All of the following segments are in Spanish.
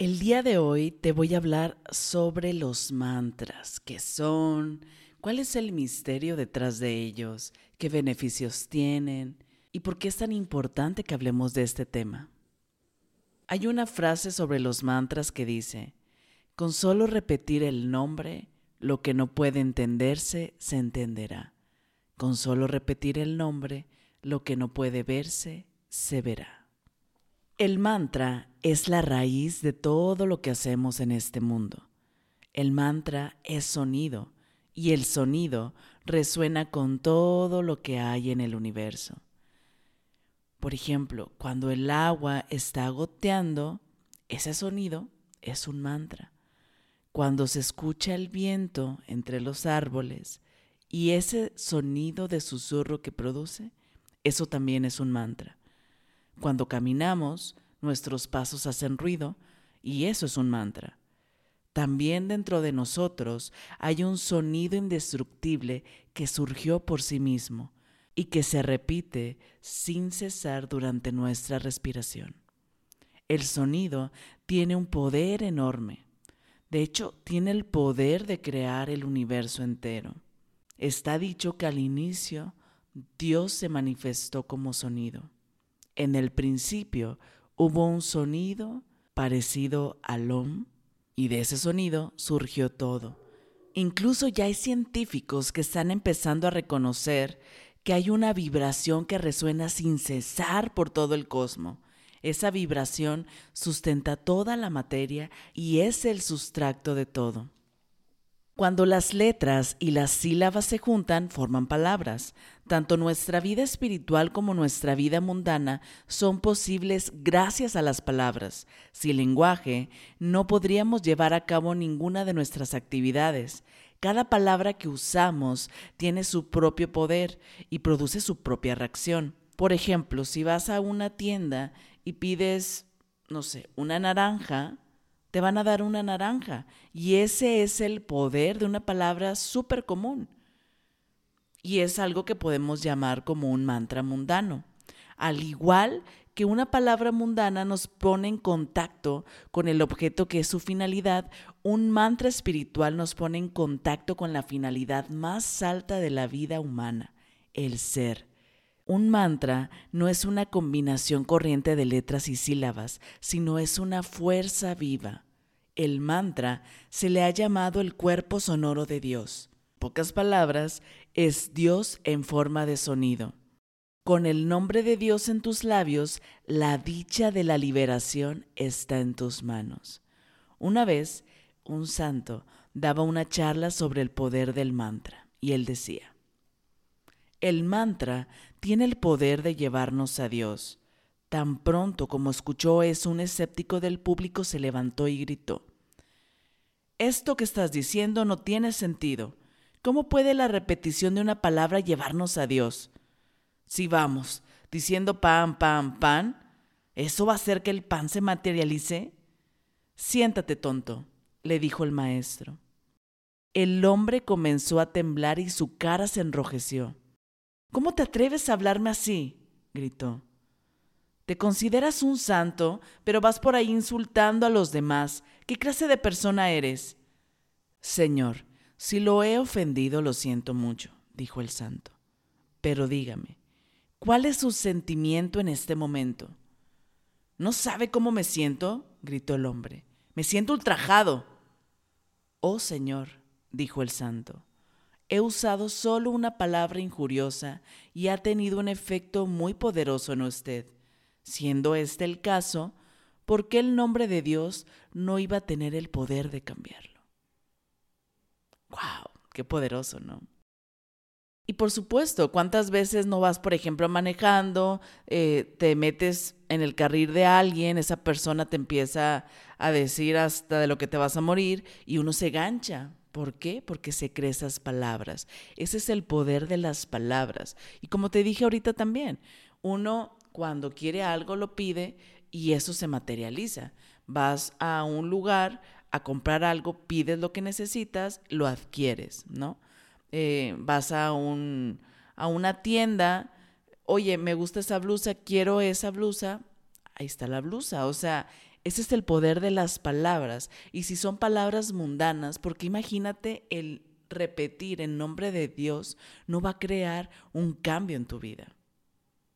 El día de hoy te voy a hablar sobre los mantras, qué son, cuál es el misterio detrás de ellos, qué beneficios tienen y por qué es tan importante que hablemos de este tema. Hay una frase sobre los mantras que dice, con solo repetir el nombre, lo que no puede entenderse se entenderá. Con solo repetir el nombre, lo que no puede verse se verá. El mantra es la raíz de todo lo que hacemos en este mundo. El mantra es sonido y el sonido resuena con todo lo que hay en el universo. Por ejemplo, cuando el agua está goteando, ese sonido es un mantra. Cuando se escucha el viento entre los árboles y ese sonido de susurro que produce, eso también es un mantra. Cuando caminamos, nuestros pasos hacen ruido y eso es un mantra. También dentro de nosotros hay un sonido indestructible que surgió por sí mismo y que se repite sin cesar durante nuestra respiración. El sonido tiene un poder enorme. De hecho, tiene el poder de crear el universo entero. Está dicho que al inicio Dios se manifestó como sonido. En el principio hubo un sonido parecido al OM y de ese sonido surgió todo. Incluso ya hay científicos que están empezando a reconocer que hay una vibración que resuena sin cesar por todo el cosmos. Esa vibración sustenta toda la materia y es el sustracto de todo. Cuando las letras y las sílabas se juntan, forman palabras. Tanto nuestra vida espiritual como nuestra vida mundana son posibles gracias a las palabras. Sin lenguaje, no podríamos llevar a cabo ninguna de nuestras actividades. Cada palabra que usamos tiene su propio poder y produce su propia reacción. Por ejemplo, si vas a una tienda y pides, no sé, una naranja, te van a dar una naranja. Y ese es el poder de una palabra súper común. Y es algo que podemos llamar como un mantra mundano. Al igual que una palabra mundana nos pone en contacto con el objeto que es su finalidad, un mantra espiritual nos pone en contacto con la finalidad más alta de la vida humana, el ser. Un mantra no es una combinación corriente de letras y sílabas, sino es una fuerza viva. El mantra se le ha llamado el cuerpo sonoro de Dios. Pocas palabras, es Dios en forma de sonido. Con el nombre de Dios en tus labios, la dicha de la liberación está en tus manos. Una vez, un santo daba una charla sobre el poder del mantra y él decía, el mantra tiene el poder de llevarnos a Dios. Tan pronto como escuchó eso, un escéptico del público se levantó y gritó, Esto que estás diciendo no tiene sentido. ¿Cómo puede la repetición de una palabra llevarnos a Dios? Si vamos, diciendo pan, pan, pan, ¿eso va a hacer que el pan se materialice? Siéntate, tonto, le dijo el maestro. El hombre comenzó a temblar y su cara se enrojeció. ¿Cómo te atreves a hablarme así? gritó. Te consideras un santo, pero vas por ahí insultando a los demás. ¿Qué clase de persona eres? Señor, si lo he ofendido, lo siento mucho, dijo el santo. Pero dígame, ¿cuál es su sentimiento en este momento? ¿No sabe cómo me siento? gritó el hombre. Me siento ultrajado. Oh Señor, dijo el santo, he usado solo una palabra injuriosa y ha tenido un efecto muy poderoso en usted. Siendo este el caso, ¿por qué el nombre de Dios no iba a tener el poder de cambiarlo? ¡Wow! ¡Qué poderoso, ¿no? Y por supuesto, ¿cuántas veces no vas, por ejemplo, manejando, eh, te metes en el carril de alguien, esa persona te empieza a decir hasta de lo que te vas a morir y uno se gancha? ¿Por qué? Porque se cree esas palabras. Ese es el poder de las palabras. Y como te dije ahorita también, uno cuando quiere algo lo pide y eso se materializa. Vas a un lugar a comprar algo, pides lo que necesitas, lo adquieres, ¿no? Eh, vas a, un, a una tienda, oye, me gusta esa blusa, quiero esa blusa, ahí está la blusa. O sea, ese es el poder de las palabras. Y si son palabras mundanas, porque imagínate el repetir en nombre de Dios no va a crear un cambio en tu vida.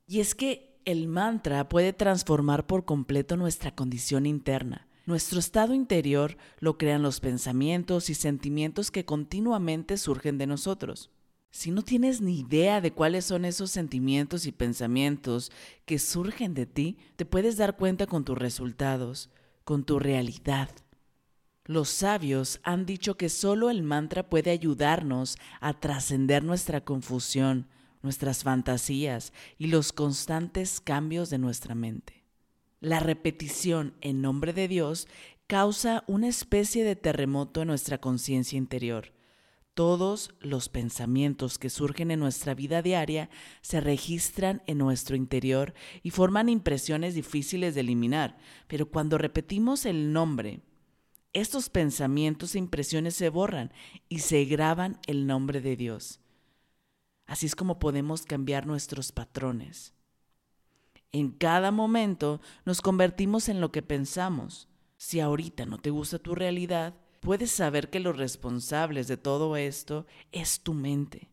Y es que el mantra puede transformar por completo nuestra condición interna. Nuestro estado interior lo crean los pensamientos y sentimientos que continuamente surgen de nosotros. Si no tienes ni idea de cuáles son esos sentimientos y pensamientos que surgen de ti, te puedes dar cuenta con tus resultados, con tu realidad. Los sabios han dicho que solo el mantra puede ayudarnos a trascender nuestra confusión, nuestras fantasías y los constantes cambios de nuestra mente. La repetición en nombre de Dios causa una especie de terremoto en nuestra conciencia interior. Todos los pensamientos que surgen en nuestra vida diaria se registran en nuestro interior y forman impresiones difíciles de eliminar, pero cuando repetimos el nombre, estos pensamientos e impresiones se borran y se graban el nombre de Dios. Así es como podemos cambiar nuestros patrones. En cada momento nos convertimos en lo que pensamos. Si ahorita no te gusta tu realidad, puedes saber que los responsables de todo esto es tu mente.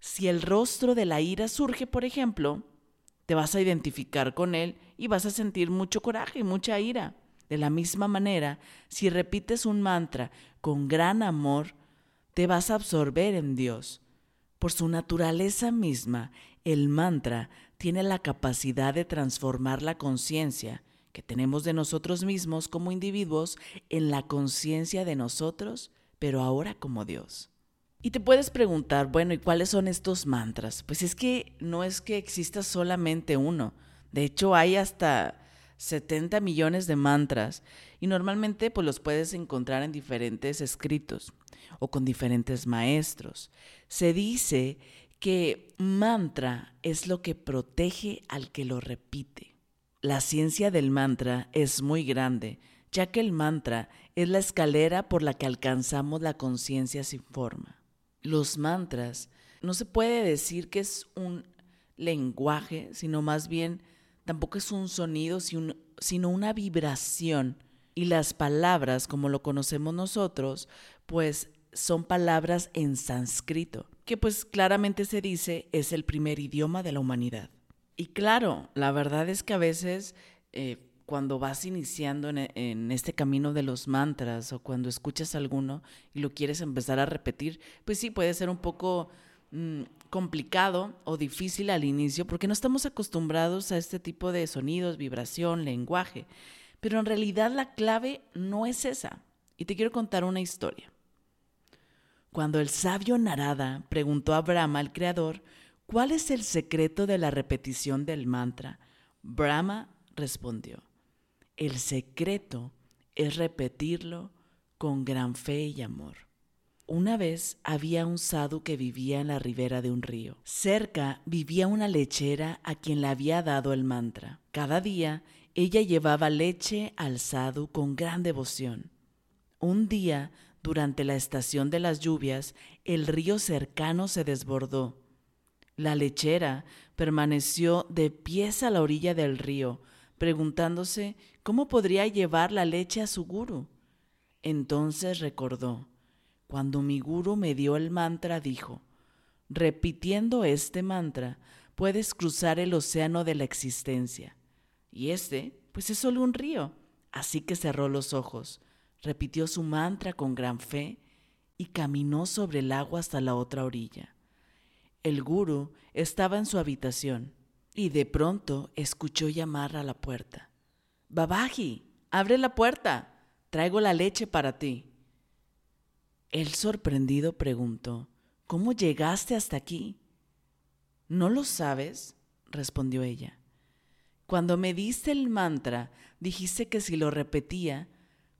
Si el rostro de la ira surge, por ejemplo, te vas a identificar con él y vas a sentir mucho coraje y mucha ira. De la misma manera, si repites un mantra con gran amor, te vas a absorber en Dios. Por su naturaleza misma, el mantra tiene la capacidad de transformar la conciencia que tenemos de nosotros mismos como individuos en la conciencia de nosotros, pero ahora como Dios. Y te puedes preguntar, bueno, ¿y cuáles son estos mantras? Pues es que no es que exista solamente uno. De hecho, hay hasta 70 millones de mantras y normalmente pues los puedes encontrar en diferentes escritos o con diferentes maestros. Se dice que mantra es lo que protege al que lo repite. La ciencia del mantra es muy grande, ya que el mantra es la escalera por la que alcanzamos la conciencia sin forma. Los mantras no se puede decir que es un lenguaje, sino más bien tampoco es un sonido, sino una vibración. Y las palabras, como lo conocemos nosotros, pues son palabras en sánscrito, que pues claramente se dice es el primer idioma de la humanidad. Y claro, la verdad es que a veces eh, cuando vas iniciando en, este camino de los mantras o cuando escuchas alguno y lo quieres empezar a repetir, pues sí puede ser un poco mm, complicado o difícil al inicio porque no estamos acostumbrados a este tipo de sonidos, vibración, lenguaje. Pero en realidad la clave no es esa. Y te quiero contar una historia. Cuando el sabio Narada preguntó a Brahma, el creador, ¿cuál es el secreto de la repetición del mantra? Brahma respondió, el secreto es repetirlo con gran fe y amor. Una vez había un sadhu que vivía en la ribera de un río. Cerca vivía una lechera a quien le había dado el mantra. Cada día ella llevaba leche al sadhu con gran devoción. Un día durante la estación de las lluvias, el río cercano se desbordó. La lechera permaneció de pies a la orilla del río, preguntándose cómo podría llevar la leche a su guru. Entonces recordó, cuando mi guru me dio el mantra, dijo, repitiendo este mantra, puedes cruzar el océano de la existencia. Y este, pues es solo un río. Así que cerró los ojos repitió su mantra con gran fe y caminó sobre el agua hasta la otra orilla. El guru estaba en su habitación y de pronto escuchó llamar a la puerta. Babaji, abre la puerta, traigo la leche para ti. El sorprendido preguntó, ¿Cómo llegaste hasta aquí? ¿No lo sabes? respondió ella. Cuando me diste el mantra, dijiste que si lo repetía,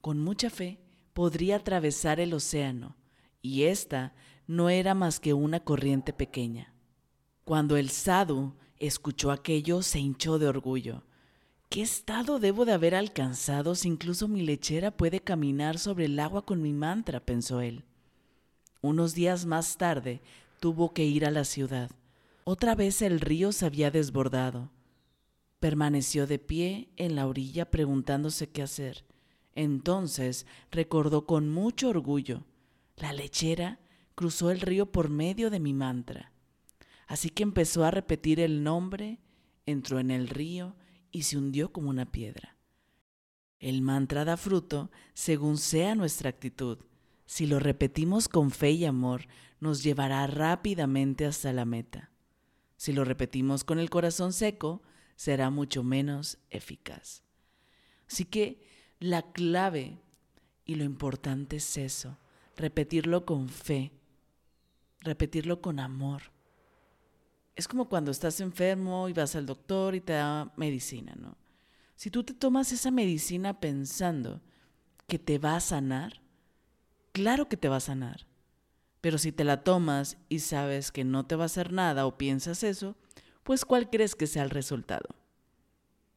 con mucha fe, podría atravesar el océano, y esta no era más que una corriente pequeña. Cuando el sadhu escuchó aquello, se hinchó de orgullo. ¿Qué estado debo de haber alcanzado si incluso mi lechera puede caminar sobre el agua con mi mantra? pensó él. Unos días más tarde tuvo que ir a la ciudad. Otra vez el río se había desbordado. Permaneció de pie en la orilla preguntándose qué hacer. Entonces recordó con mucho orgullo, la lechera cruzó el río por medio de mi mantra. Así que empezó a repetir el nombre, entró en el río y se hundió como una piedra. El mantra da fruto según sea nuestra actitud. Si lo repetimos con fe y amor, nos llevará rápidamente hasta la meta. Si lo repetimos con el corazón seco, será mucho menos eficaz. Así que la clave y lo importante es eso, repetirlo con fe, repetirlo con amor. Es como cuando estás enfermo y vas al doctor y te da medicina, ¿no? Si tú te tomas esa medicina pensando que te va a sanar, claro que te va a sanar. Pero si te la tomas y sabes que no te va a hacer nada o piensas eso, pues ¿cuál crees que sea el resultado?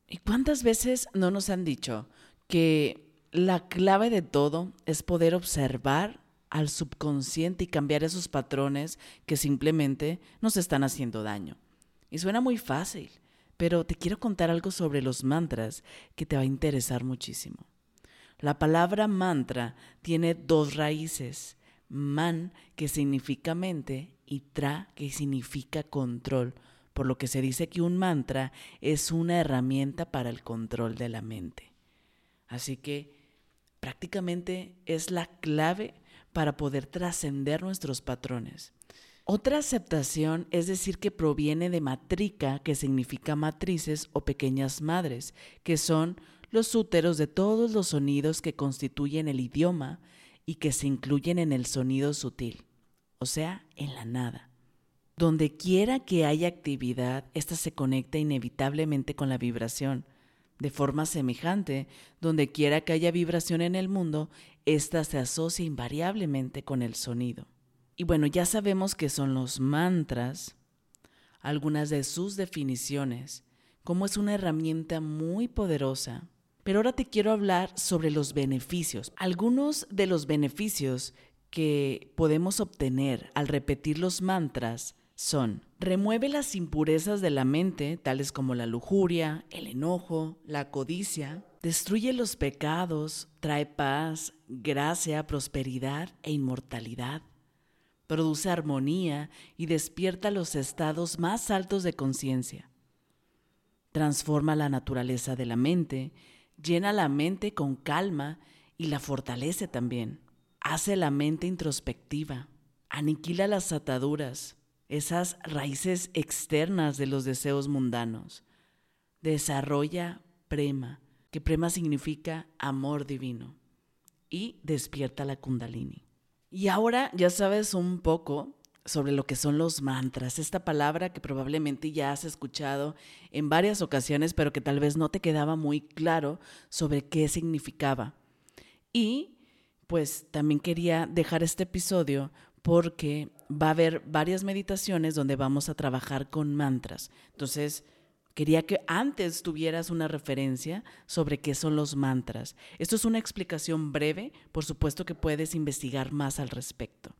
¿Y cuántas veces no nos han dicho que la clave de todo es poder observar al subconsciente y cambiar esos patrones que simplemente nos están haciendo daño? Y suena muy fácil, pero te quiero contar algo sobre los mantras que te va a interesar muchísimo. La palabra mantra tiene dos raíces man, que significa mente, y tra, que significa control, por lo que se dice que un mantra es una herramienta para el control de la mente. Así que prácticamente es la clave para poder trascender nuestros patrones. Otra aceptación es decir que proviene de matrica, que significa matrices o pequeñas madres, que son los úteros de todos los sonidos que constituyen el idioma y que se incluyen en el sonido sutil, o sea, en la nada. Donde quiera que haya actividad, ésta se conecta inevitablemente con la vibración. De forma semejante, donde quiera que haya vibración en el mundo, ésta se asocia invariablemente con el sonido. Y bueno, ya sabemos que son los mantras, algunas de sus definiciones, como es una herramienta muy poderosa pero ahora te quiero hablar sobre los beneficios. Algunos de los beneficios que podemos obtener al repetir los mantras son, remueve las impurezas de la mente, tales como la lujuria, el enojo, la codicia, destruye los pecados, trae paz, gracia, prosperidad e inmortalidad, produce armonía y despierta los estados más altos de conciencia, transforma la naturaleza de la mente llena la mente con calma y la fortalece también. Hace la mente introspectiva, aniquila las ataduras, esas raíces externas de los deseos mundanos. Desarrolla prema, que prema significa amor divino, y despierta la kundalini. Y ahora ya sabes un poco sobre lo que son los mantras, esta palabra que probablemente ya has escuchado en varias ocasiones, pero que tal vez no te quedaba muy claro sobre qué significaba. Y pues también quería dejar este episodio porque va a haber varias meditaciones donde vamos a trabajar con mantras. Entonces, quería que antes tuvieras una referencia sobre qué son los mantras. Esto es una explicación breve, por supuesto que puedes investigar más al respecto.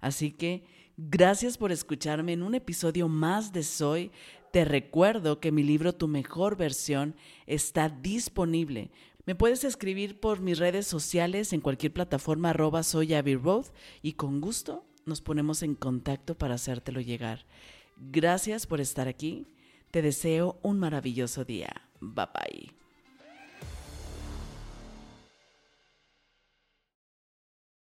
Así que Gracias por escucharme en un episodio más de Soy. Te recuerdo que mi libro Tu mejor versión está disponible. Me puedes escribir por mis redes sociales en cualquier plataforma arroba soy y con gusto nos ponemos en contacto para hacértelo llegar. Gracias por estar aquí. Te deseo un maravilloso día. Bye bye.